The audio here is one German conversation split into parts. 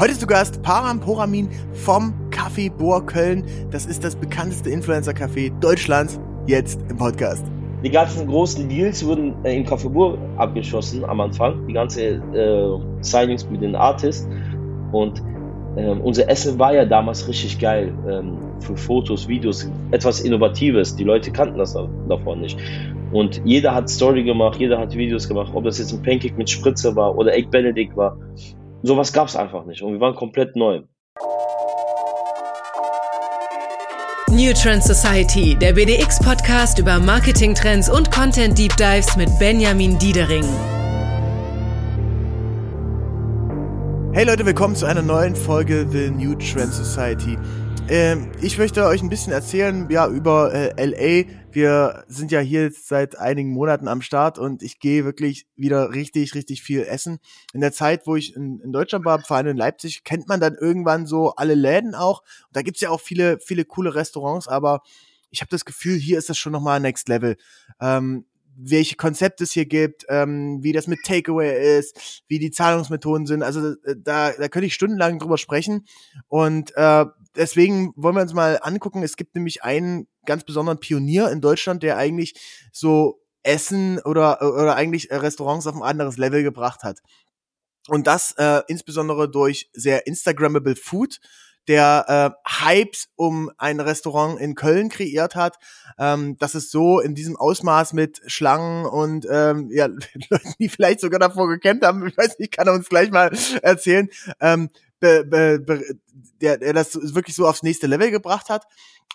Heute zu Gast Param Poramin vom Café Bohr Köln. Das ist das bekannteste Influencer-Café Deutschlands, jetzt im Podcast. Die ganzen großen Deals wurden äh, im Café Bohr abgeschossen am Anfang. Die ganze äh, Signings mit den Artists. Und ähm, unser Essen war ja damals richtig geil. Ähm, für Fotos, Videos, etwas Innovatives. Die Leute kannten das davon nicht. Und jeder hat Story gemacht, jeder hat Videos gemacht, ob das jetzt ein Pancake mit Spritze war oder Egg Benedict war. Sowas gab es einfach nicht. Und wir waren komplett neu. New Trend Society, der BDX-Podcast über Marketing-Trends und Content-Deep Dives mit Benjamin Diedering. Hey Leute, willkommen zu einer neuen Folge The New Trend Society. Ähm, ich möchte euch ein bisschen erzählen, ja, über äh, LA. Wir sind ja hier jetzt seit einigen Monaten am Start und ich gehe wirklich wieder richtig, richtig viel essen. In der Zeit, wo ich in, in Deutschland war, vor allem in Leipzig, kennt man dann irgendwann so alle Läden auch. Und da gibt's ja auch viele, viele coole Restaurants, aber ich habe das Gefühl, hier ist das schon nochmal Next Level. Ähm, welche Konzepte es hier gibt, ähm, wie das mit Takeaway ist, wie die Zahlungsmethoden sind. Also äh, da, da könnte ich stundenlang drüber sprechen. Und äh, deswegen wollen wir uns mal angucken. Es gibt nämlich einen ganz besonderen Pionier in Deutschland, der eigentlich so Essen oder, oder eigentlich Restaurants auf ein anderes Level gebracht hat. Und das äh, insbesondere durch sehr Instagrammable Food der äh, Hypes um ein Restaurant in Köln kreiert hat, ähm, dass es so in diesem Ausmaß mit Schlangen und ähm, ja, Leuten, die vielleicht sogar davor gekämpft haben, ich weiß nicht, kann er uns gleich mal erzählen, ähm, be, be, be, der, der das wirklich so aufs nächste Level gebracht hat.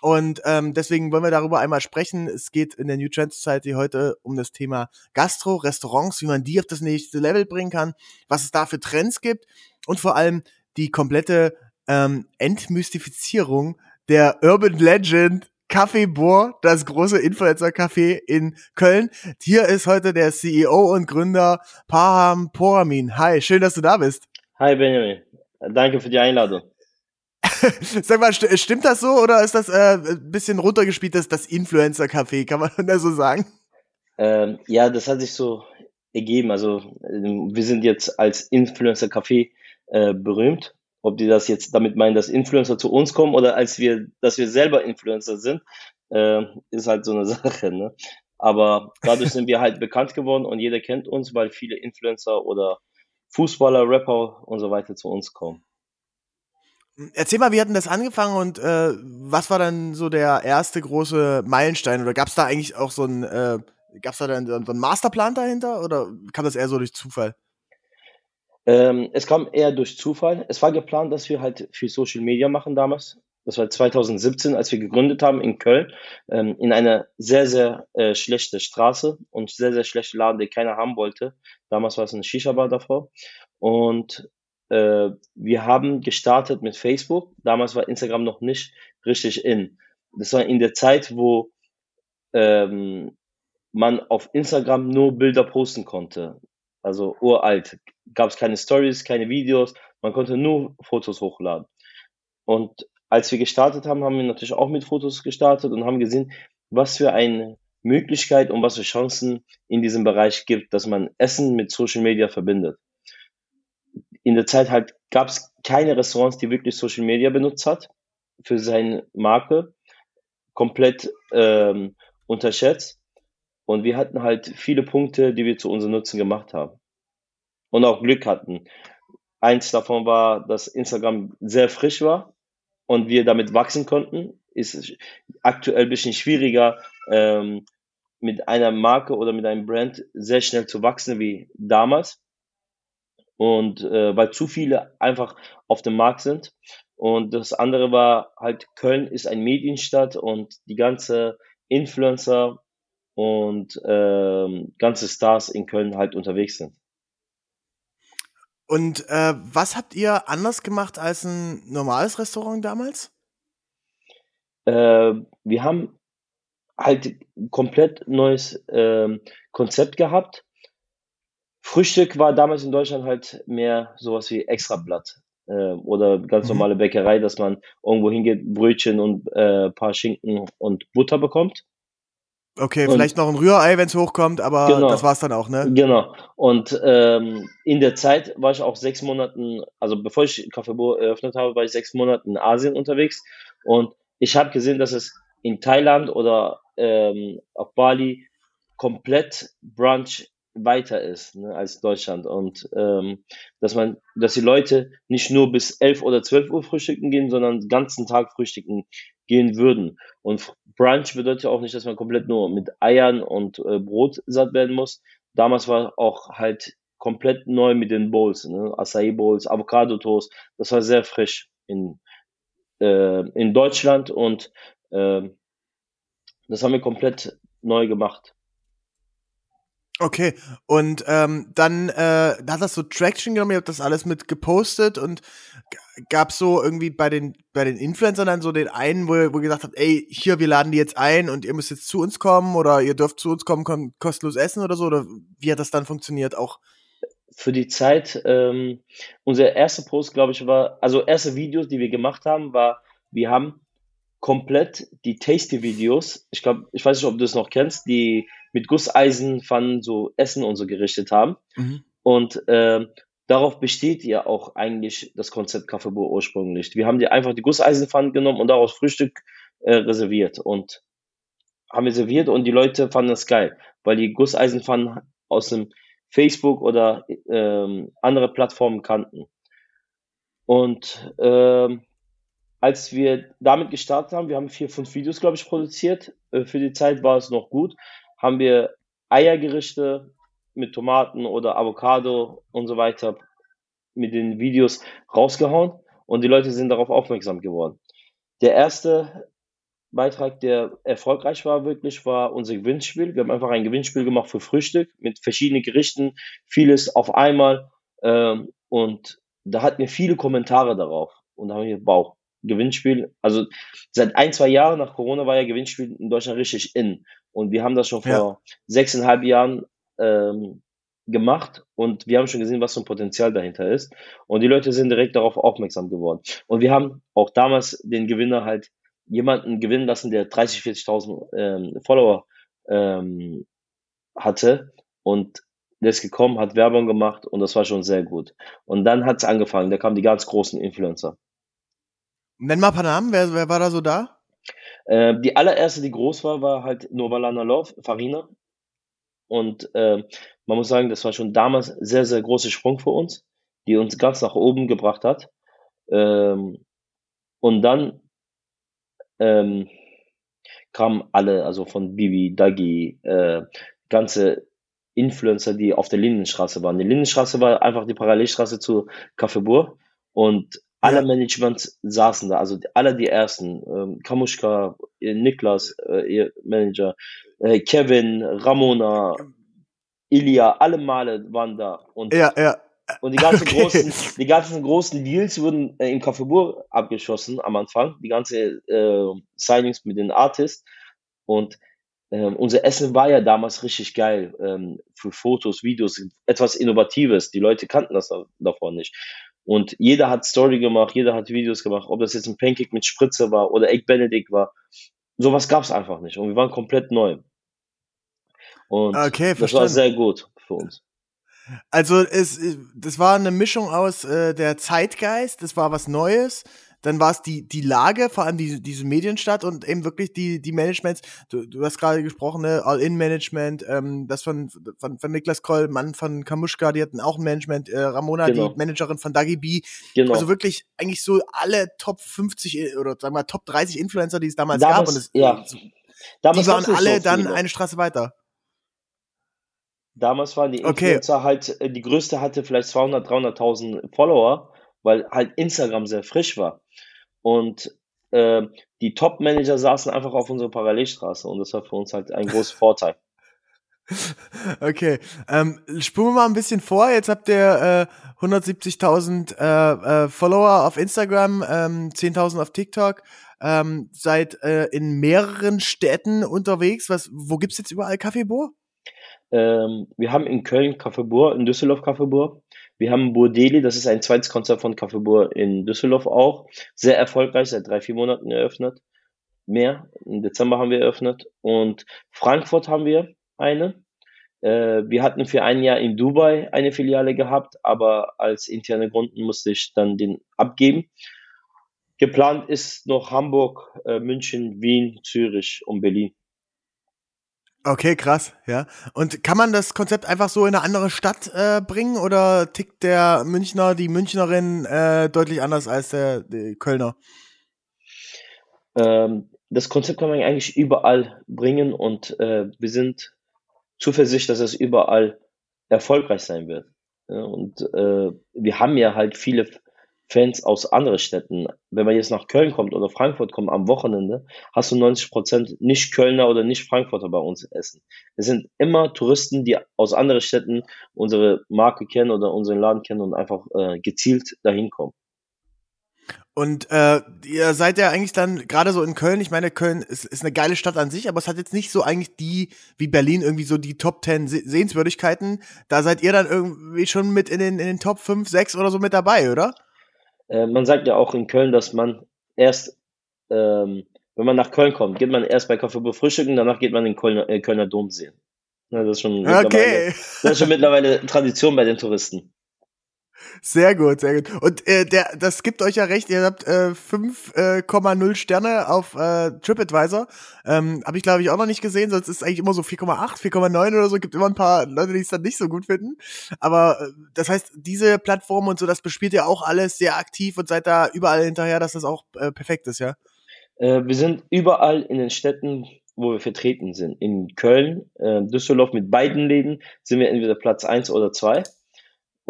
Und ähm, deswegen wollen wir darüber einmal sprechen. Es geht in der New Trend Society heute um das Thema Gastro, Restaurants, wie man die auf das nächste Level bringen kann, was es da für Trends gibt und vor allem die komplette ähm, Entmystifizierung der Urban Legend Café Bohr, das große Influencer-Café in Köln. Hier ist heute der CEO und Gründer Paham Poramin. Hi, schön, dass du da bist. Hi Benjamin, danke für die Einladung. Sag mal, st stimmt das so oder ist das äh, ein bisschen runtergespielt, das, das Influencer-Café, kann man da so sagen? Ähm, ja, das hat sich so ergeben. Also ähm, wir sind jetzt als Influencer-Café äh, berühmt ob die das jetzt damit meinen, dass Influencer zu uns kommen oder als wir, dass wir selber Influencer sind, äh, ist halt so eine Sache. Ne? Aber dadurch sind wir halt bekannt geworden und jeder kennt uns, weil viele Influencer oder Fußballer, Rapper und so weiter zu uns kommen. Erzähl mal, wie hat denn das angefangen und äh, was war dann so der erste große Meilenstein? Oder gab es da eigentlich auch so ein, äh, gab es da dann so einen Masterplan dahinter oder kam das eher so durch Zufall? Ähm, es kam eher durch Zufall. Es war geplant, dass wir halt viel Social Media machen damals. Das war 2017, als wir gegründet haben in Köln, ähm, in einer sehr, sehr äh, schlechte Straße und sehr, sehr schlechte Laden, den keiner haben wollte. Damals war es eine Shisha-Bar davor. Und äh, wir haben gestartet mit Facebook. Damals war Instagram noch nicht richtig in. Das war in der Zeit, wo ähm, man auf Instagram nur Bilder posten konnte also uralt. Gab es keine Stories, keine Videos, man konnte nur Fotos hochladen. Und als wir gestartet haben, haben wir natürlich auch mit Fotos gestartet und haben gesehen, was für eine Möglichkeit und was für Chancen in diesem Bereich gibt, dass man Essen mit Social Media verbindet. In der Zeit halt gab es keine Restaurants, die wirklich Social Media benutzt hat für seine Marke, komplett ähm, unterschätzt. Und wir hatten halt viele Punkte, die wir zu unserem Nutzen gemacht haben. Und auch Glück hatten. Eins davon war, dass Instagram sehr frisch war und wir damit wachsen konnten. Ist aktuell ein bisschen schwieriger, ähm, mit einer Marke oder mit einem Brand sehr schnell zu wachsen wie damals. Und äh, weil zu viele einfach auf dem Markt sind. Und das andere war halt, Köln ist ein Medienstadt und die ganze Influencer und ähm, ganze Stars in Köln halt unterwegs sind. Und äh, was habt ihr anders gemacht als ein normales Restaurant damals? Äh, wir haben halt komplett neues äh, Konzept gehabt. Frühstück war damals in Deutschland halt mehr sowas wie Extrablatt äh, oder ganz mhm. normale Bäckerei, dass man irgendwo hingeht, Brötchen und äh, paar Schinken und Butter bekommt. Okay, und, vielleicht noch ein Rührei, wenn es hochkommt, aber genau, das war's dann auch, ne? Genau. Und ähm, in der Zeit war ich auch sechs Monaten, also bevor ich Café Bo eröffnet habe, war ich sechs Monate in Asien unterwegs und ich habe gesehen, dass es in Thailand oder ähm, auf Bali komplett Brunch weiter ist ne, als Deutschland und ähm, dass man, dass die Leute nicht nur bis 11 oder 12 Uhr frühstücken gehen, sondern den ganzen Tag frühstücken gehen würden. Und Brunch bedeutet auch nicht, dass man komplett nur mit Eiern und äh, Brot satt werden muss. Damals war auch halt komplett neu mit den Bowls, ne? Acai Bowls, Avocado Toast. Das war sehr frisch in äh, in Deutschland und äh, das haben wir komplett neu gemacht. Okay, und ähm, dann äh, hat das so Traction genommen, ihr habt das alles mit gepostet und gab so irgendwie bei den bei den Influencern dann so den einen, wo ihr, wo ihr gesagt habt, ey, hier, wir laden die jetzt ein und ihr müsst jetzt zu uns kommen oder ihr dürft zu uns kommen, kommen kostenlos essen oder so, oder wie hat das dann funktioniert auch? Für die Zeit, ähm, unser erster Post, glaube ich, war, also erste Videos, die wir gemacht haben, war, wir haben komplett die Tasty-Videos, ich glaube, ich weiß nicht, ob du es noch kennst, die mit Gusseisenpfannen so Essen und so gerichtet haben. Mhm. Und äh, darauf besteht ja auch eigentlich das Konzept Kaffeebuhr ursprünglich. Wir haben die einfach die Gusseisenpfannen genommen und daraus Frühstück äh, reserviert und haben wir serviert und die Leute fanden das geil, weil die Gusseisenpfannen aus dem Facebook oder ähm, andere Plattformen kannten. Und ähm, als wir damit gestartet haben, wir haben vier, fünf Videos, glaube ich, produziert. Äh, für die Zeit war es noch gut. Haben wir Eiergerichte mit Tomaten oder Avocado und so weiter mit den Videos rausgehauen und die Leute sind darauf aufmerksam geworden. Der erste Beitrag, der erfolgreich war, wirklich, war unser Gewinnspiel. Wir haben einfach ein Gewinnspiel gemacht für Frühstück mit verschiedenen Gerichten, vieles auf einmal. Ähm, und da hatten wir viele Kommentare darauf. Und da haben wir Bauch. Gewinnspiel, also seit ein, zwei Jahren nach Corona war ja Gewinnspiel in Deutschland richtig in. Und wir haben das schon vor ja. sechseinhalb Jahren ähm, gemacht und wir haben schon gesehen, was für ein Potenzial dahinter ist. Und die Leute sind direkt darauf aufmerksam geworden. Und wir haben auch damals den Gewinner halt jemanden gewinnen lassen, der 30, 40.000 ähm, Follower ähm, hatte und der ist gekommen, hat Werbung gemacht und das war schon sehr gut. Und dann hat es angefangen, da kamen die ganz großen Influencer. Nenn mal ein paar Namen, wer, wer war da so da? Äh, die allererste, die groß war, war halt Novalana Love, Farina. Und äh, man muss sagen, das war schon damals sehr, sehr großer Sprung für uns, die uns ganz nach oben gebracht hat. Ähm, und dann ähm, kamen alle, also von Bibi, Dagi, äh, ganze Influencer, die auf der Lindenstraße waren. Die Lindenstraße war einfach die Parallelstraße zu Kaffeebur und alle Management saßen da, also alle die ersten, ähm, Kamuschka, Niklas, äh, ihr Manager, äh, Kevin, Ramona, Ilya, alle Male waren da. Und, ja, ja. Und die ganzen okay. großen, die ganzen großen Deals wurden äh, im Café abgeschossen am Anfang, die ganze äh, Signings mit den Artists. Und ähm, unser Essen war ja damals richtig geil ähm, für Fotos, Videos, etwas Innovatives. Die Leute kannten das davon nicht. Und jeder hat Story gemacht, jeder hat Videos gemacht, ob das jetzt ein Pancake mit Spritze war oder Egg Benedict war. Sowas gab es einfach nicht. Und wir waren komplett neu. Und okay, das war sehr gut für uns. Also es, das war eine Mischung aus äh, der Zeitgeist, das war was Neues, dann war es die, die Lage, vor allem die, diese Medienstadt und eben wirklich die, die Managements. Du, du hast gerade gesprochen, ne? All-In-Management, ähm, das von, von, von Niklas Kroll, Mann von Kamuschka, die hatten auch ein Management, äh, Ramona, genau. die Managerin von Dagi B. Genau. Also wirklich eigentlich so alle Top 50 äh, oder sagen wir Top 30 Influencer, die es damals, damals gab. Und es, ja. Damals die waren alle so dann eine Straße weiter. Damals waren die Influencer okay. halt, äh, die größte hatte vielleicht 200, 300.000 Follower, weil halt Instagram sehr frisch war. Und äh, die Top-Manager saßen einfach auf unserer Parallelstraße und das war für uns halt ein großer Vorteil. Okay, ähm, spulen wir mal ein bisschen vor. Jetzt habt ihr äh, 170.000 äh, äh, Follower auf Instagram, ähm, 10.000 auf TikTok, ähm, seid äh, in mehreren Städten unterwegs. Was, wo gibt's jetzt überall Kaffeebohr? Ähm, wir haben in Köln Kaffeebohr, in Düsseldorf Kaffeebohr. Wir haben Burdeli, das ist ein zweites Konzept von Kaffeebohr in Düsseldorf auch. Sehr erfolgreich, seit drei, vier Monaten eröffnet. mehr. Im Dezember haben wir eröffnet. Und Frankfurt haben wir eine. Äh, wir hatten für ein Jahr in Dubai eine Filiale gehabt, aber als interne Gründen musste ich dann den abgeben. Geplant ist noch Hamburg, äh, München, Wien, Zürich und Berlin. Okay, krass, ja. Und kann man das Konzept einfach so in eine andere Stadt äh, bringen oder tickt der Münchner, die Münchnerin äh, deutlich anders als der, der Kölner? Ähm, das Konzept kann man eigentlich überall bringen und äh, wir sind zuversichtlich, dass es überall erfolgreich sein wird. Ja, und äh, wir haben ja halt viele Fans aus anderen Städten. Wenn man jetzt nach Köln kommt oder Frankfurt kommt am Wochenende, hast du 90 Prozent nicht Kölner oder nicht Frankfurter bei uns essen. Es sind immer Touristen, die aus anderen Städten unsere Marke kennen oder unseren Laden kennen und einfach äh, gezielt dahin kommen. Und äh, ihr seid ja eigentlich dann gerade so in Köln, ich meine, Köln ist, ist eine geile Stadt an sich, aber es hat jetzt nicht so eigentlich die, wie Berlin, irgendwie so die Top 10 Sehenswürdigkeiten. Da seid ihr dann irgendwie schon mit in den, in den Top 5, 6 oder so mit dabei, oder? Äh, man sagt ja auch in Köln, dass man erst, ähm, wenn man nach Köln kommt, geht man erst bei Kaffee frühstücken, danach geht man in Kölner, äh, Kölner Dom sehen. Ja, das, ist schon okay. das ist schon mittlerweile Tradition bei den Touristen. Sehr gut, sehr gut. Und äh, der, das gibt euch ja recht, ihr habt äh, 5,0 äh, Sterne auf äh, TripAdvisor. Ähm, Habe ich, glaube ich, auch noch nicht gesehen, sonst ist es eigentlich immer so 4,8, 4,9 oder so. Gibt immer ein paar Leute, die es dann nicht so gut finden. Aber äh, das heißt, diese Plattform und so, das bespielt ihr auch alles sehr aktiv und seid da überall hinterher, dass das auch äh, perfekt ist, ja? Äh, wir sind überall in den Städten, wo wir vertreten sind. In Köln, äh, Düsseldorf mit beiden Läden sind wir entweder Platz 1 oder 2.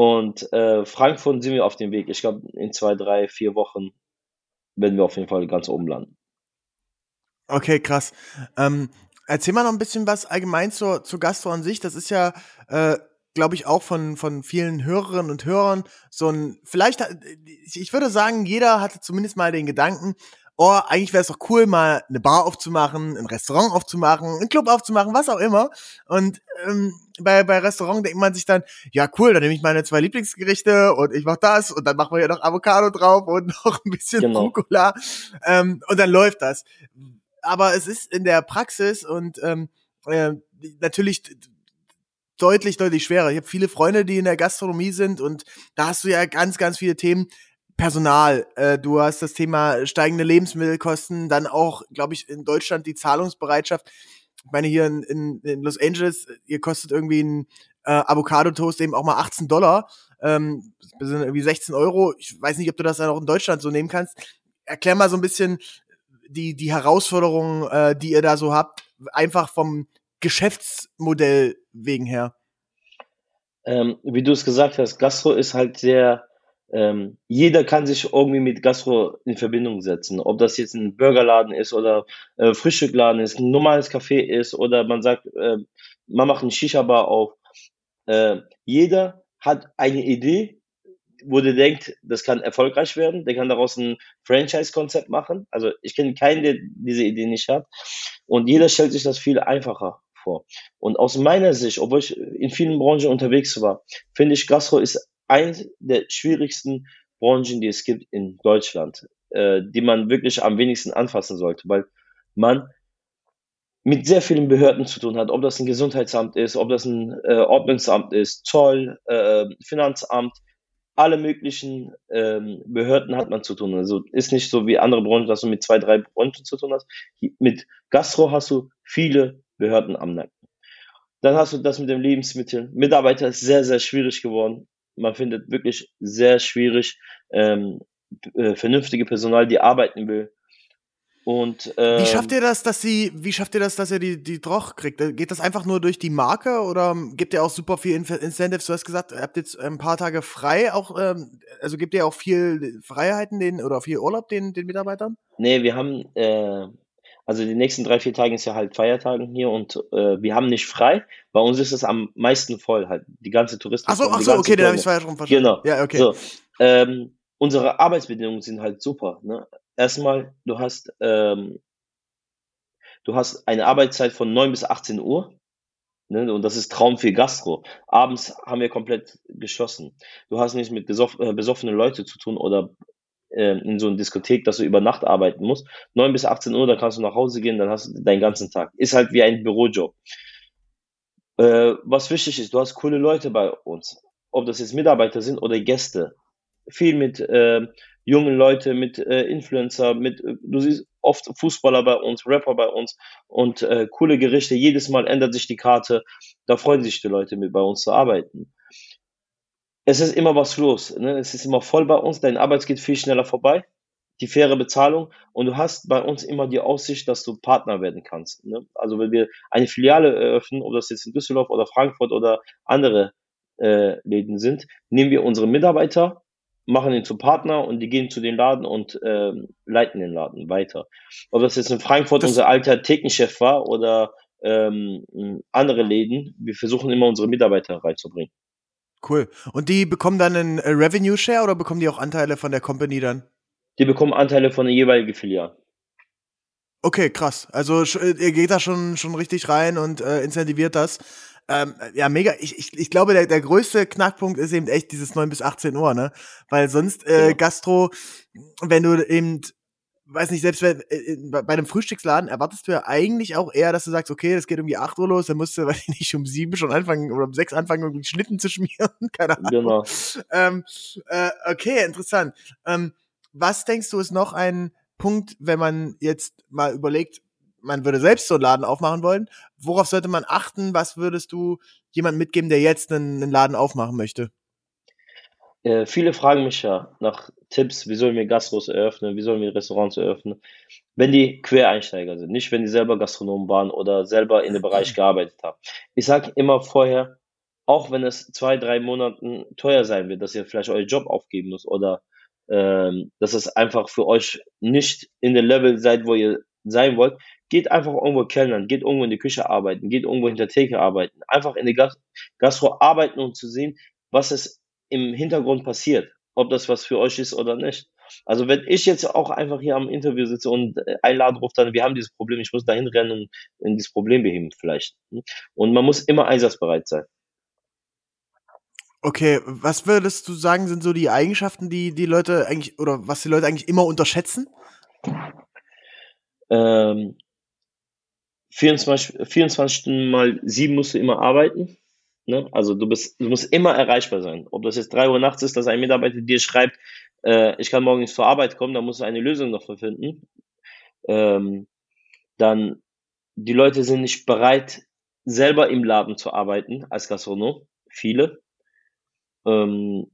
Und äh, Frankfurt sind wir auf dem Weg. Ich glaube, in zwei, drei, vier Wochen werden wir auf jeden Fall ganz oben landen. Okay, krass. Ähm, erzähl mal noch ein bisschen was allgemein zur, zur Gastro an sich. Das ist ja, äh, glaube ich, auch von, von vielen Hörerinnen und Hörern so ein, vielleicht, ich würde sagen, jeder hatte zumindest mal den Gedanken, oh, eigentlich wäre es doch cool, mal eine Bar aufzumachen, ein Restaurant aufzumachen, einen Club aufzumachen, was auch immer. Und ähm, bei, bei Restaurant denkt man sich dann, ja cool, dann nehme ich meine zwei Lieblingsgerichte und ich mache das und dann machen wir ja noch Avocado drauf und noch ein bisschen genau. Rucola ähm, und dann läuft das. Aber es ist in der Praxis und ähm, äh, natürlich deutlich, deutlich schwerer. Ich habe viele Freunde, die in der Gastronomie sind und da hast du ja ganz, ganz viele Themen, Personal, äh, du hast das Thema steigende Lebensmittelkosten, dann auch, glaube ich, in Deutschland die Zahlungsbereitschaft. Ich meine, hier in, in, Los Angeles, ihr kostet irgendwie ein äh, Avocado-Toast eben auch mal 18 Dollar. Ähm, sind irgendwie 16 Euro. Ich weiß nicht, ob du das dann auch in Deutschland so nehmen kannst. Erklär mal so ein bisschen die, die Herausforderungen, äh, die ihr da so habt, einfach vom Geschäftsmodell wegen her. Ähm, wie du es gesagt hast, Gastro ist halt sehr ähm, jeder kann sich irgendwie mit Gastro in Verbindung setzen. Ob das jetzt ein Burgerladen ist oder äh, Frühstückladen ist, ein normales Café ist oder man sagt, äh, man macht eine Shisha-Bar auf. Äh, jeder hat eine Idee, wo der denkt, das kann erfolgreich werden. Der kann daraus ein Franchise-Konzept machen. Also ich kenne keinen, der diese Idee nicht hat. Und jeder stellt sich das viel einfacher vor. Und aus meiner Sicht, obwohl ich in vielen Branchen unterwegs war, finde ich, Gastro ist eine der schwierigsten Branchen, die es gibt in Deutschland, äh, die man wirklich am wenigsten anfassen sollte, weil man mit sehr vielen Behörden zu tun hat, ob das ein Gesundheitsamt ist, ob das ein äh, Ordnungsamt ist, Zoll, äh, Finanzamt, alle möglichen ähm, Behörden hat man zu tun. Also ist nicht so wie andere Branchen, dass du mit zwei, drei Branchen zu tun hast. Mit Gastro hast du viele Behörden am Nacken. Dann hast du das mit den Lebensmitteln. Mitarbeiter ist sehr, sehr schwierig geworden man findet wirklich sehr schwierig ähm, äh, vernünftige Personal, die arbeiten will. Und, ähm, wie schafft ihr das, dass sie, wie schafft ihr das, dass ihr die, die Droch kriegt? Geht das einfach nur durch die Marke oder gibt ihr auch super viel Incentives? Du hast gesagt, ihr habt jetzt ein paar Tage frei, auch, ähm, also gibt ihr auch viel Freiheiten den oder viel Urlaub den, den Mitarbeitern? Nee, wir haben, äh, also die nächsten drei, vier Tage ist ja halt Feiertagen hier und äh, wir haben nicht frei. Bei uns ist es am meisten voll halt. Die ganze Touristen. Ach so, ach so okay, dann habe ich es schon verstanden. Genau. Ja, okay. So, ähm, unsere Arbeitsbedingungen sind halt super. Ne? Erstmal, du hast, ähm, du hast eine Arbeitszeit von 9 bis 18 Uhr. Ne? Und das ist Traum für Gastro. Abends haben wir komplett geschlossen. Du hast nichts mit besoff äh, besoffenen Leuten zu tun oder äh, in so einer Diskothek, dass du über Nacht arbeiten musst. 9 bis 18 Uhr, dann kannst du nach Hause gehen, dann hast du deinen ganzen Tag. Ist halt wie ein Bürojob. Äh, was wichtig ist, du hast coole Leute bei uns. Ob das jetzt Mitarbeiter sind oder Gäste. Viel mit äh, jungen Leuten, mit Influencer, mit, äh, du siehst oft Fußballer bei uns, Rapper bei uns und äh, coole Gerichte. Jedes Mal ändert sich die Karte. Da freuen sich die Leute, mit bei uns zu arbeiten. Es ist immer was los. Ne? Es ist immer voll bei uns. Dein Arbeit geht viel schneller vorbei. Die faire Bezahlung. Und du hast bei uns immer die Aussicht, dass du Partner werden kannst. Ne? Also wenn wir eine Filiale eröffnen, ob das jetzt in Düsseldorf oder Frankfurt oder andere äh, Läden sind, nehmen wir unsere Mitarbeiter machen ihn zu Partner und die gehen zu den Laden und ähm, leiten den Laden weiter. Ob das jetzt in Frankfurt das unser alter Thekenchef war oder ähm, andere Läden, wir versuchen immer unsere Mitarbeiter reinzubringen. Cool. Und die bekommen dann einen äh, Revenue Share oder bekommen die auch Anteile von der Company dann? Die bekommen Anteile von der jeweiligen Filiale. Okay, krass. Also äh, ihr geht da schon, schon richtig rein und äh, incentiviert das. Ähm, ja, mega. Ich, ich, ich glaube, der, der größte Knackpunkt ist eben echt dieses 9 bis 18 Uhr, ne? Weil sonst äh, ja. Gastro, wenn du eben weiß nicht, selbst wenn, äh, bei einem Frühstücksladen erwartest du ja eigentlich auch eher, dass du sagst, okay, das geht irgendwie 8 Uhr los, dann musst du, weiß ich nicht, um 7 schon anfangen oder um 6 anfangen, irgendwie Schnitten zu schmieren, keine Ahnung. Genau. Ähm, äh, okay, interessant. Ähm, was denkst du ist noch ein Punkt, wenn man jetzt mal überlegt, man würde selbst so einen Laden aufmachen wollen. Worauf sollte man achten? Was würdest du jemandem mitgeben, der jetzt einen, einen Laden aufmachen möchte? Äh, viele fragen mich ja nach Tipps, wie sollen wir Gastros eröffnen, wie sollen wir Restaurants eröffnen, wenn die Quereinsteiger sind, nicht wenn die selber Gastronomen waren oder selber in dem Bereich gearbeitet haben. Ich sage immer vorher, auch wenn es zwei, drei Monaten teuer sein wird, dass ihr vielleicht euren Job aufgeben müsst oder ähm, dass es einfach für euch nicht in dem Level seid, wo ihr sein wollt, geht einfach irgendwo kellnern, geht irgendwo in die Küche arbeiten, geht irgendwo hinter Theke arbeiten, einfach in die Gastro arbeiten, um zu sehen, was es im Hintergrund passiert, ob das was für euch ist oder nicht. Also wenn ich jetzt auch einfach hier am Interview sitze und äh, einlade, ruft dann, wir haben dieses Problem, ich muss dahin rennen und dieses Problem beheben vielleicht. Und man muss immer einsatzbereit sein. Okay, was würdest du sagen, sind so die Eigenschaften, die die Leute eigentlich oder was die Leute eigentlich immer unterschätzen? Ähm, 24, 24 Stunden mal 7 musst du immer arbeiten. Ne? Also du bist, du musst immer erreichbar sein. Ob das jetzt 3 Uhr nachts ist, dass ein Mitarbeiter dir schreibt, äh, ich kann morgen nicht zur Arbeit kommen, dann musst du eine Lösung dafür finden. Ähm, dann, die Leute sind nicht bereit, selber im Laden zu arbeiten als Gastronom. Viele. Ähm,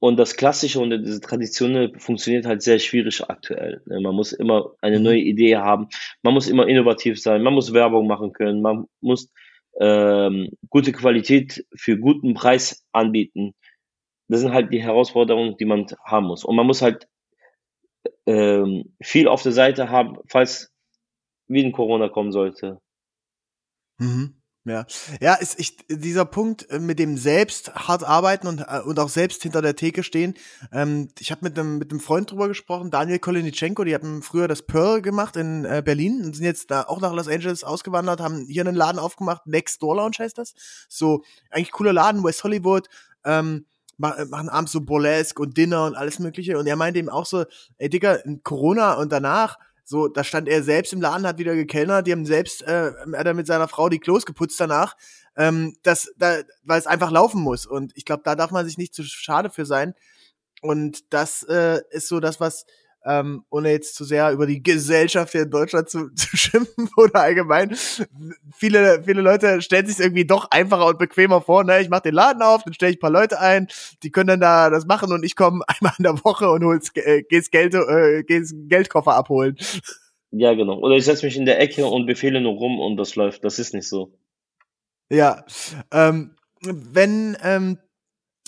und das Klassische und diese Traditionelle funktioniert halt sehr schwierig aktuell. Ne? Man muss immer eine mhm. neue Idee haben, man muss immer innovativ sein, man muss Werbung machen können, man muss ähm, gute Qualität für guten Preis anbieten. Das sind halt die Herausforderungen, die man haben muss. Und man muss halt ähm, viel auf der Seite haben, falls wie ein Corona kommen sollte. Mhm. Ja, ja, ist ich, dieser Punkt äh, mit dem selbst hart arbeiten und, äh, und auch selbst hinter der Theke stehen. Ähm, ich habe mit einem mit einem Freund drüber gesprochen, Daniel Kolinitschenko, die haben früher das Pearl gemacht in äh, Berlin und sind jetzt da auch nach Los Angeles ausgewandert, haben hier einen Laden aufgemacht, Next Door Lounge heißt das. So eigentlich cooler Laden, West Hollywood. Ähm, äh, machen abends so Burlesque und Dinner und alles mögliche und er meinte eben auch so, ey Digga, Corona und danach so, da stand er selbst im Laden, hat wieder gekellnert, die haben selbst, äh, er hat mit seiner Frau die Klos geputzt danach, ähm, das, da, weil es einfach laufen muss. Und ich glaube, da darf man sich nicht zu schade für sein. Und das äh, ist so das, was ähm, ohne jetzt zu sehr über die Gesellschaft hier in Deutschland zu, zu schimpfen oder allgemein. Viele, viele Leute stellen sich irgendwie doch einfacher und bequemer vor. Ne? Ich mache den Laden auf, dann stelle ich ein paar Leute ein, die können dann da das machen und ich komme einmal in der Woche und hol's, äh, geh's Geld, äh, geh's Geldkoffer abholen. Ja, genau. Oder ich setze mich in der Ecke und befehle nur rum und das läuft. Das ist nicht so. Ja. Ähm, wenn ähm,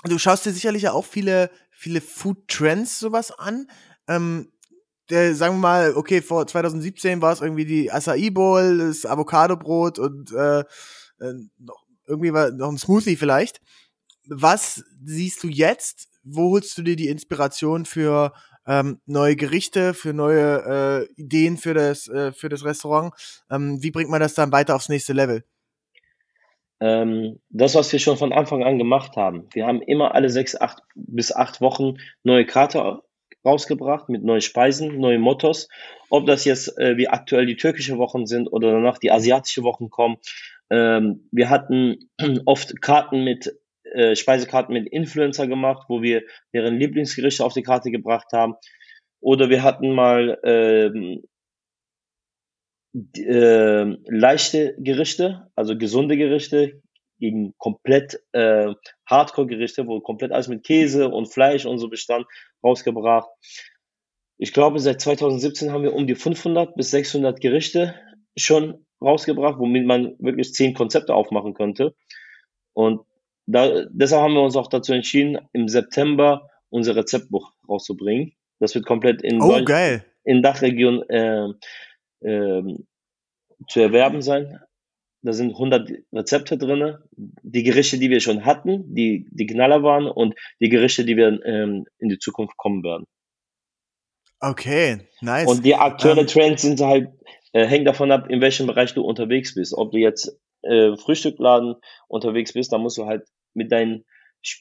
du schaust dir sicherlich ja auch viele, viele Food Trends sowas an ähm, der, sagen wir mal, okay, vor 2017 war es irgendwie die Acai Bowl, das Avocado-Brot und äh, äh, noch, irgendwie war noch ein Smoothie vielleicht. Was siehst du jetzt? Wo holst du dir die Inspiration für ähm, neue Gerichte, für neue äh, Ideen für das, äh, für das Restaurant? Ähm, wie bringt man das dann weiter aufs nächste Level? Ähm, das, was wir schon von Anfang an gemacht haben. Wir haben immer alle sechs, acht bis acht Wochen neue Karte rausgebracht mit neuen Speisen, neuen Mottos. Ob das jetzt äh, wie aktuell die türkische Wochen sind oder danach die asiatische Wochen kommen. Ähm, wir hatten oft Karten mit äh, Speisekarten mit Influencer gemacht, wo wir deren Lieblingsgerichte auf die Karte gebracht haben. Oder wir hatten mal ähm, äh, leichte Gerichte, also gesunde Gerichte gegen komplett äh, Hardcore-Gerichte, wo komplett alles mit Käse und Fleisch und so bestand, rausgebracht. Ich glaube, seit 2017 haben wir um die 500 bis 600 Gerichte schon rausgebracht, womit man wirklich zehn Konzepte aufmachen könnte. Und da, deshalb haben wir uns auch dazu entschieden, im September unser Rezeptbuch rauszubringen. Das wird komplett in, oh, in Dachregion äh, äh, zu erwerben sein. Da sind 100 Rezepte drin, die Gerichte, die wir schon hatten, die die Knaller waren und die Gerichte, die wir ähm, in die Zukunft kommen werden. Okay, nice. Und die aktuellen um, ähm, Trends sind halt, äh, hängen davon ab, in welchem Bereich du unterwegs bist. Ob du jetzt äh, Frühstückladen unterwegs bist, dann musst du halt mit deinen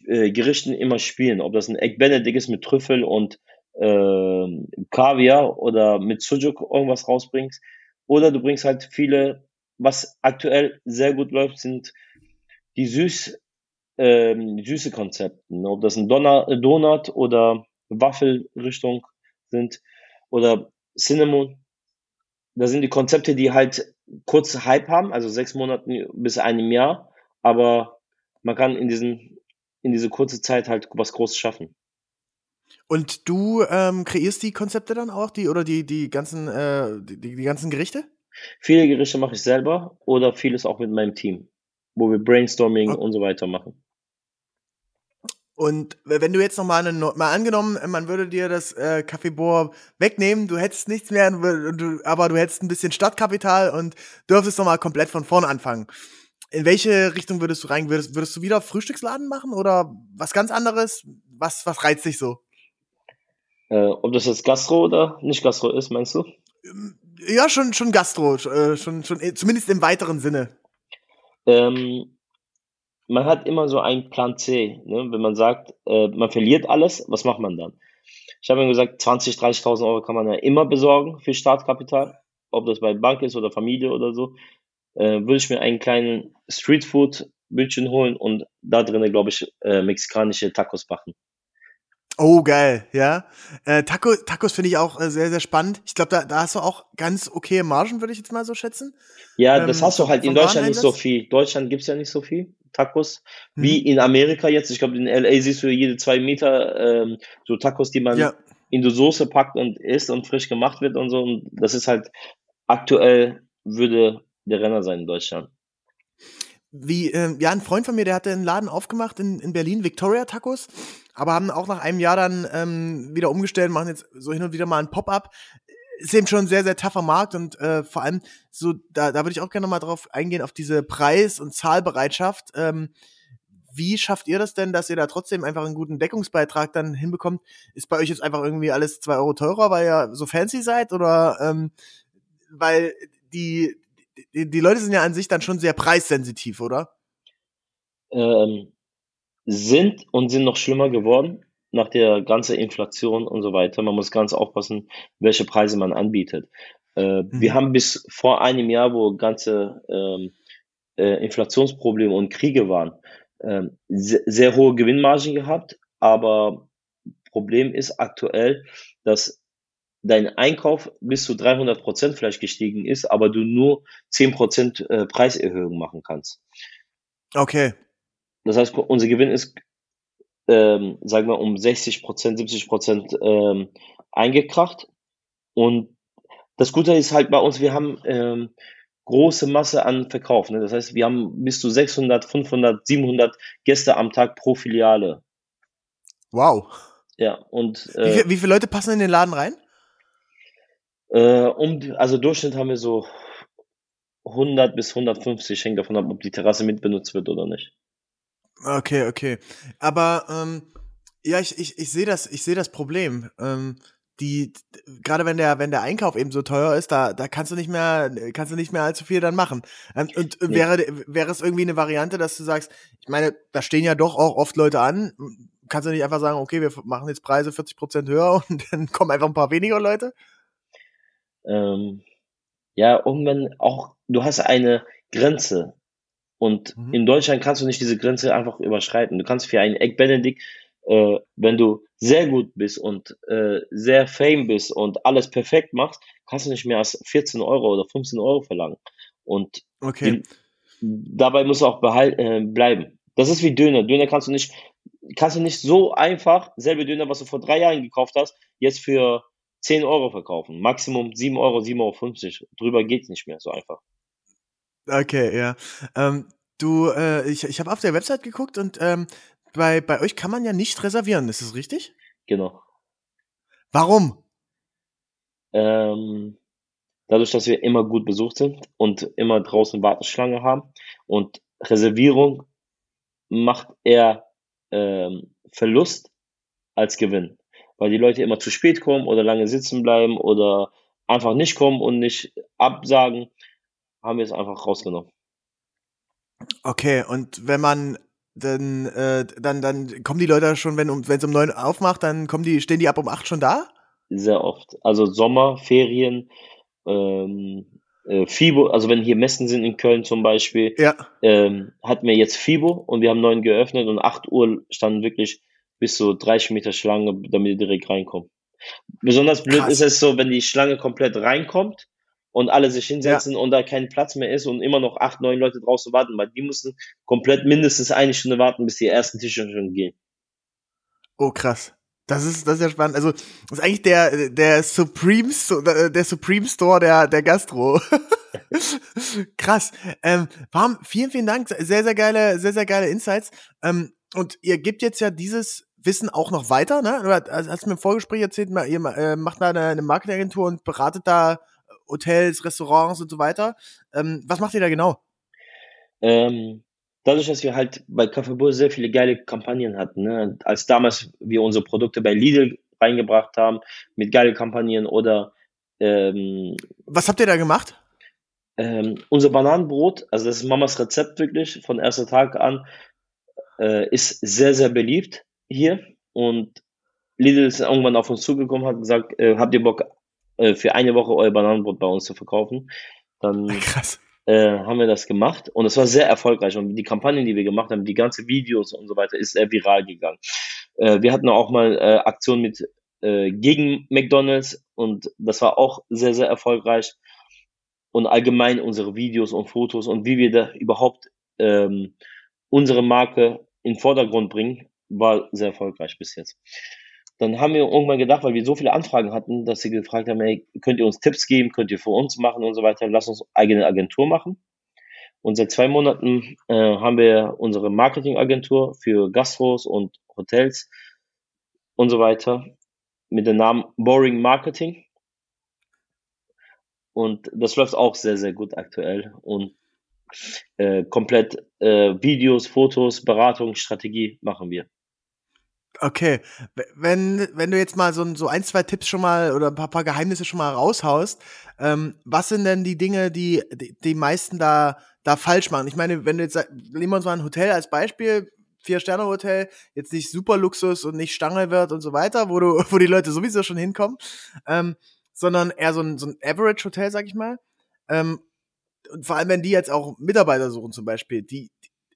äh, Gerichten immer spielen. Ob das ein Egg Benedict ist mit Trüffel und äh, Kaviar oder mit Sujuk irgendwas rausbringst. Oder du bringst halt viele, was aktuell sehr gut läuft, sind die süß, ähm, süße Konzepte. Ob das ein Donut oder Waffelrichtung sind oder Cinnamon. Das sind die Konzepte, die halt kurz Hype haben, also sechs Monate bis einem Jahr, aber man kann in diesen in diese kurze Zeit halt was Großes schaffen. Und du ähm, kreierst die Konzepte dann auch, die oder die die ganzen äh, die, die ganzen Gerichte? Viele Gerichte mache ich selber oder vieles auch mit meinem Team, wo wir Brainstorming okay. und so weiter machen. Und wenn du jetzt noch mal, eine, mal angenommen, man würde dir das äh, Café Bohr wegnehmen, du hättest nichts mehr, du, aber du hättest ein bisschen Stadtkapital und dürftest noch mal komplett von vorn anfangen. In welche Richtung würdest du rein? Würdest, würdest du wieder Frühstücksladen machen oder was ganz anderes? Was, was reizt dich so? Äh, ob das jetzt Gastro oder nicht Gastro ist, meinst du? Ja, schon, schon Gastro, äh, schon, schon, äh, zumindest im weiteren Sinne. Ähm, man hat immer so einen Plan C. Ne? Wenn man sagt, äh, man verliert alles, was macht man dann? Ich habe mir gesagt, 20, 30.000 Euro kann man ja immer besorgen für Startkapital, ob das bei Bank ist oder Familie oder so. Äh, würde ich mir einen kleinen Streetfood-Bildchen holen und da drinnen, glaube ich, äh, mexikanische Tacos machen. Oh, geil, ja. Äh, Taco, Tacos finde ich auch äh, sehr, sehr spannend. Ich glaube, da, da hast du auch ganz okay Margen, würde ich jetzt mal so schätzen. Ja, ähm, das hast du halt in Deutschland nicht so viel. Deutschland gibt's ja nicht so viel Tacos hm. wie in Amerika jetzt. Ich glaube, in LA siehst du jede zwei Meter ähm, so Tacos, die man ja. in die Soße packt und isst und frisch gemacht wird und so. Und das ist halt aktuell würde der Renner sein in Deutschland. Wie, äh, ja, ein Freund von mir, der hatte einen Laden aufgemacht in, in Berlin, Victoria Tacos aber haben auch nach einem Jahr dann ähm, wieder umgestellt, machen jetzt so hin und wieder mal ein Pop-up. Ist eben schon ein sehr, sehr tougher Markt und äh, vor allem so, da, da würde ich auch gerne mal drauf eingehen, auf diese Preis- und Zahlbereitschaft. Ähm, wie schafft ihr das denn, dass ihr da trotzdem einfach einen guten Deckungsbeitrag dann hinbekommt? Ist bei euch jetzt einfach irgendwie alles zwei Euro teurer, weil ihr so fancy seid? Oder ähm, weil die, die, die Leute sind ja an sich dann schon sehr preissensitiv, oder? Ähm, sind und sind noch schlimmer geworden nach der ganzen Inflation und so weiter. Man muss ganz aufpassen, welche Preise man anbietet. Äh, mhm. Wir haben bis vor einem Jahr, wo ganze ähm, äh, Inflationsprobleme und Kriege waren, äh, sehr, sehr hohe Gewinnmargen gehabt, aber Problem ist aktuell, dass dein Einkauf bis zu 300 Prozent vielleicht gestiegen ist, aber du nur 10 Prozent äh, Preiserhöhung machen kannst. Okay. Das heißt, unser Gewinn ist, ähm, sagen wir, um 60 Prozent, 70 Prozent ähm, eingekracht. Und das Gute ist halt bei uns, wir haben ähm, große Masse an Verkauf. Ne? Das heißt, wir haben bis zu 600, 500, 700 Gäste am Tag pro Filiale. Wow. Ja, und. Äh, wie, viel, wie viele Leute passen in den Laden rein? Äh, um, also Durchschnitt haben wir so 100 bis 150, hängt davon ab, ob die Terrasse mitbenutzt wird oder nicht. Okay, okay. Aber ähm, ja, ich, ich, ich sehe das, ich sehe das Problem. Ähm, die, gerade wenn der, wenn der Einkauf eben so teuer ist, da, da kannst du nicht mehr, kannst du nicht mehr allzu viel dann machen. Ähm, und nee. wäre, wäre es irgendwie eine Variante, dass du sagst, ich meine, da stehen ja doch auch oft Leute an, kannst du nicht einfach sagen, okay, wir machen jetzt Preise 40 Prozent höher und dann kommen einfach ein paar weniger Leute? Ähm, ja, irgendwann auch, du hast eine Grenze. Und mhm. in Deutschland kannst du nicht diese Grenze einfach überschreiten. Du kannst für einen Egg Benedict, äh, wenn du sehr gut bist und äh, sehr fame bist und alles perfekt machst, kannst du nicht mehr als 14 Euro oder 15 Euro verlangen. Und okay. die, dabei musst du auch behalten, äh, bleiben. Das ist wie Döner. Döner kannst du nicht, kannst du nicht so einfach, selbe Döner, was du vor drei Jahren gekauft hast, jetzt für 10 Euro verkaufen. Maximum 7 Euro, 7,50 Euro. Drüber geht's nicht mehr so einfach. Okay, ja. Ähm, du, äh, ich, ich habe auf der Website geguckt und ähm, bei, bei euch kann man ja nicht reservieren, ist das richtig? Genau. Warum? Ähm, dadurch, dass wir immer gut besucht sind und immer draußen Warteschlange haben und Reservierung macht eher ähm, Verlust als Gewinn, weil die Leute immer zu spät kommen oder lange sitzen bleiben oder einfach nicht kommen und nicht absagen, haben wir es einfach rausgenommen. Okay, und wenn man dann, äh, dann, dann kommen die Leute schon, wenn um, es um neun aufmacht, dann kommen die, stehen die ab um acht schon da? Sehr oft. Also Sommer, Ferien, ähm, äh, FIBO, also wenn hier Messen sind in Köln zum Beispiel, ja. ähm, hatten wir jetzt FIBO und wir haben neun geöffnet und acht Uhr standen wirklich bis so 30 Meter Schlange, damit die direkt reinkommen. Besonders blöd Krass. ist es so, wenn die Schlange komplett reinkommt und alle sich hinsetzen ja. und da kein Platz mehr ist und immer noch acht, neun Leute draußen warten, weil die müssen komplett mindestens eine Stunde warten, bis die ersten Tische schon gehen. Oh, krass. Das ist, das ist ja spannend. Also, das ist eigentlich der, der Supreme, der Supreme Store der, der Gastro. Krass. Ähm, Bam, vielen, vielen Dank. Sehr, sehr geile, sehr, sehr geile Insights. Ähm, und ihr gebt jetzt ja dieses Wissen auch noch weiter, ne? Du hast mir im Vorgespräch erzählt, ihr äh, macht da eine, eine Marketingagentur und beratet da Hotels, Restaurants und so weiter. Ähm, was macht ihr da genau? Ähm, dadurch, dass wir halt bei Kaffeebull sehr viele geile Kampagnen hatten, ne? als damals wir unsere Produkte bei Lidl reingebracht haben, mit geile Kampagnen oder ähm, Was habt ihr da gemacht? Ähm, unser Bananenbrot, also das ist Mamas Rezept wirklich, von erster Tag an, äh, ist sehr, sehr beliebt hier und Lidl ist irgendwann auf uns zugekommen, hat gesagt, äh, habt ihr Bock, äh, für eine Woche euer Bananenbrot bei uns zu verkaufen? Dann Krass äh, haben wir das gemacht und es war sehr erfolgreich. Und die Kampagnen, die wir gemacht haben, die ganze Videos und so weiter, ist sehr viral gegangen. Äh, wir hatten auch mal äh, Aktionen mit äh, gegen McDonalds und das war auch sehr, sehr erfolgreich. Und allgemein unsere Videos und Fotos und wie wir da überhaupt ähm, unsere Marke in den Vordergrund bringen, war sehr erfolgreich bis jetzt. Dann haben wir irgendwann gedacht, weil wir so viele Anfragen hatten, dass sie gefragt haben, hey, könnt ihr uns Tipps geben, könnt ihr für uns machen und so weiter, lass uns eigene Agentur machen. Und seit zwei Monaten äh, haben wir unsere Marketingagentur für Gastros und Hotels und so weiter mit dem Namen Boring Marketing. Und das läuft auch sehr, sehr gut aktuell. Und äh, komplett äh, Videos, Fotos, Beratung, Strategie machen wir. Okay, wenn, wenn du jetzt mal so, so ein, zwei Tipps schon mal oder ein paar, paar Geheimnisse schon mal raushaust, ähm, was sind denn die Dinge, die die, die meisten da, da falsch machen? Ich meine, wenn du jetzt, nehmen wir uns mal ein Hotel als Beispiel, Vier-Sterne-Hotel, jetzt nicht super Luxus und nicht Stange wird und so weiter, wo du, wo die Leute sowieso schon hinkommen, ähm, sondern eher so ein, so ein Average-Hotel, sag ich mal. Ähm, und vor allem, wenn die jetzt auch Mitarbeiter suchen zum Beispiel, die,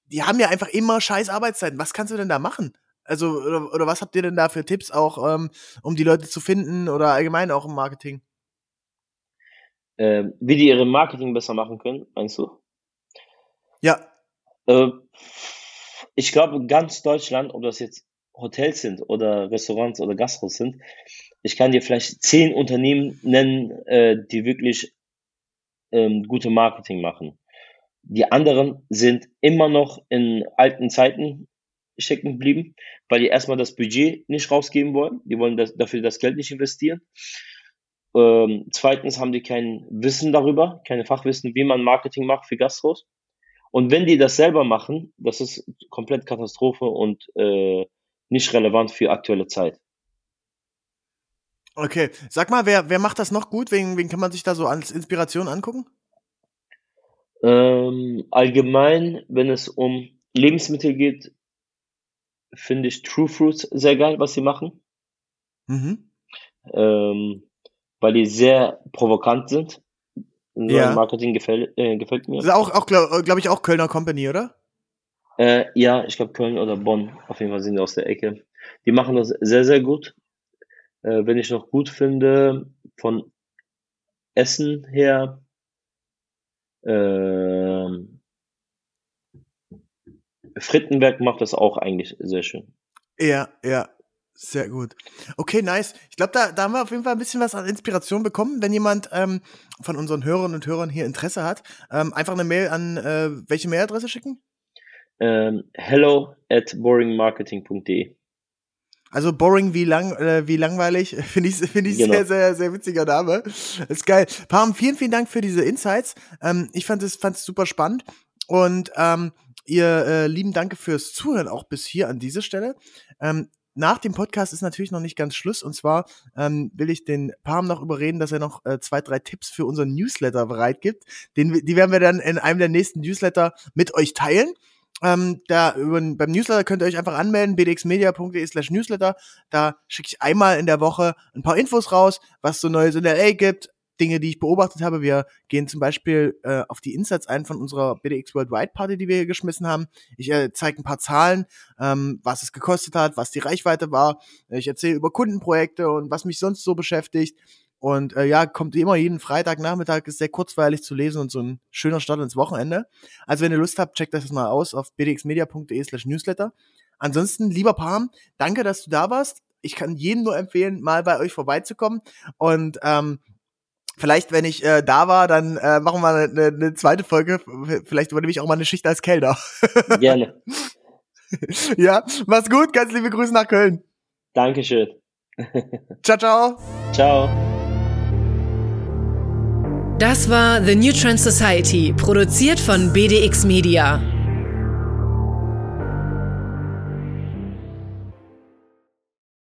die haben ja einfach immer scheiß Arbeitszeiten. Was kannst du denn da machen? Also, oder, oder was habt ihr denn da für Tipps auch, ähm, um die Leute zu finden oder allgemein auch im Marketing? Äh, wie die ihre Marketing besser machen können, meinst du? Ja. Äh, ich glaube, ganz Deutschland, ob das jetzt Hotels sind oder Restaurants oder Gastros sind, ich kann dir vielleicht zehn Unternehmen nennen, äh, die wirklich ähm, gute Marketing machen. Die anderen sind immer noch in alten Zeiten stecken geblieben, weil die erstmal das Budget nicht rausgeben wollen. Die wollen das, dafür das Geld nicht investieren. Ähm, zweitens haben die kein Wissen darüber, keine Fachwissen, wie man Marketing macht für Gastros. Und wenn die das selber machen, das ist komplett Katastrophe und äh, nicht relevant für aktuelle Zeit. Okay, sag mal, wer, wer macht das noch gut? Wen, wen kann man sich da so als Inspiration angucken? Ähm, allgemein, wenn es um Lebensmittel geht, finde ich True Fruits sehr geil, was sie machen. Mhm. Ähm, weil die sehr provokant sind. So Ja. Marketing gefällt, äh, gefällt mir. Das ist auch, auch glaube glaub ich, auch Kölner Company, oder? Äh, ja, ich glaube Köln oder Bonn. Auf jeden Fall sind die aus der Ecke. Die machen das sehr, sehr gut. Äh, wenn ich noch gut finde, von Essen her, ähm, Frittenberg macht das auch eigentlich sehr schön. Ja, ja. Sehr gut. Okay, nice. Ich glaube, da, da haben wir auf jeden Fall ein bisschen was an Inspiration bekommen. Wenn jemand ähm, von unseren Hörerinnen und Hörern hier Interesse hat, ähm, einfach eine Mail an äh, welche Mailadresse schicken? Ähm, hello at boringmarketing.de. Also boring wie lang äh, wie langweilig finde ich finde ich Genau. sehr sehr sehr witziger Name. Ist geil. Pam, vielen vielen Dank für diese Insights. Ähm, ich fand es fand es super spannend und ähm, ihr äh, lieben Danke fürs Zuhören auch bis hier an diese Stelle. Ähm, nach dem Podcast ist natürlich noch nicht ganz Schluss und zwar ähm, will ich den Pam noch überreden, dass er noch äh, zwei drei Tipps für unseren Newsletter bereit gibt. Den, die werden wir dann in einem der nächsten Newsletter mit euch teilen. Ähm, da über, beim Newsletter könnt ihr euch einfach anmelden, bdxmedia.de slash newsletter. Da schicke ich einmal in der Woche ein paar Infos raus, was so Neues in LA gibt, Dinge, die ich beobachtet habe. Wir gehen zum Beispiel äh, auf die Insights ein von unserer BDX Worldwide Party, die wir hier geschmissen haben. Ich äh, zeige ein paar Zahlen, ähm, was es gekostet hat, was die Reichweite war. Ich erzähle über Kundenprojekte und was mich sonst so beschäftigt. Und äh, ja, kommt immer jeden Freitagnachmittag, ist sehr kurzweilig zu lesen und so ein schöner Start ins Wochenende. Also wenn ihr Lust habt, checkt das mal aus auf bdxmedia.de slash newsletter. Ansonsten, lieber Pam, danke, dass du da warst. Ich kann jedem nur empfehlen, mal bei euch vorbeizukommen. Und ähm, vielleicht, wenn ich äh, da war, dann äh, machen wir eine, eine, eine zweite Folge. Vielleicht übernehme ich auch mal eine Schicht als Kellner. Gerne. ja, mach's gut. Ganz liebe Grüße nach Köln. Dankeschön. Ciao, ciao. Ciao. Das war The New Trend Society, produziert von BDX Media.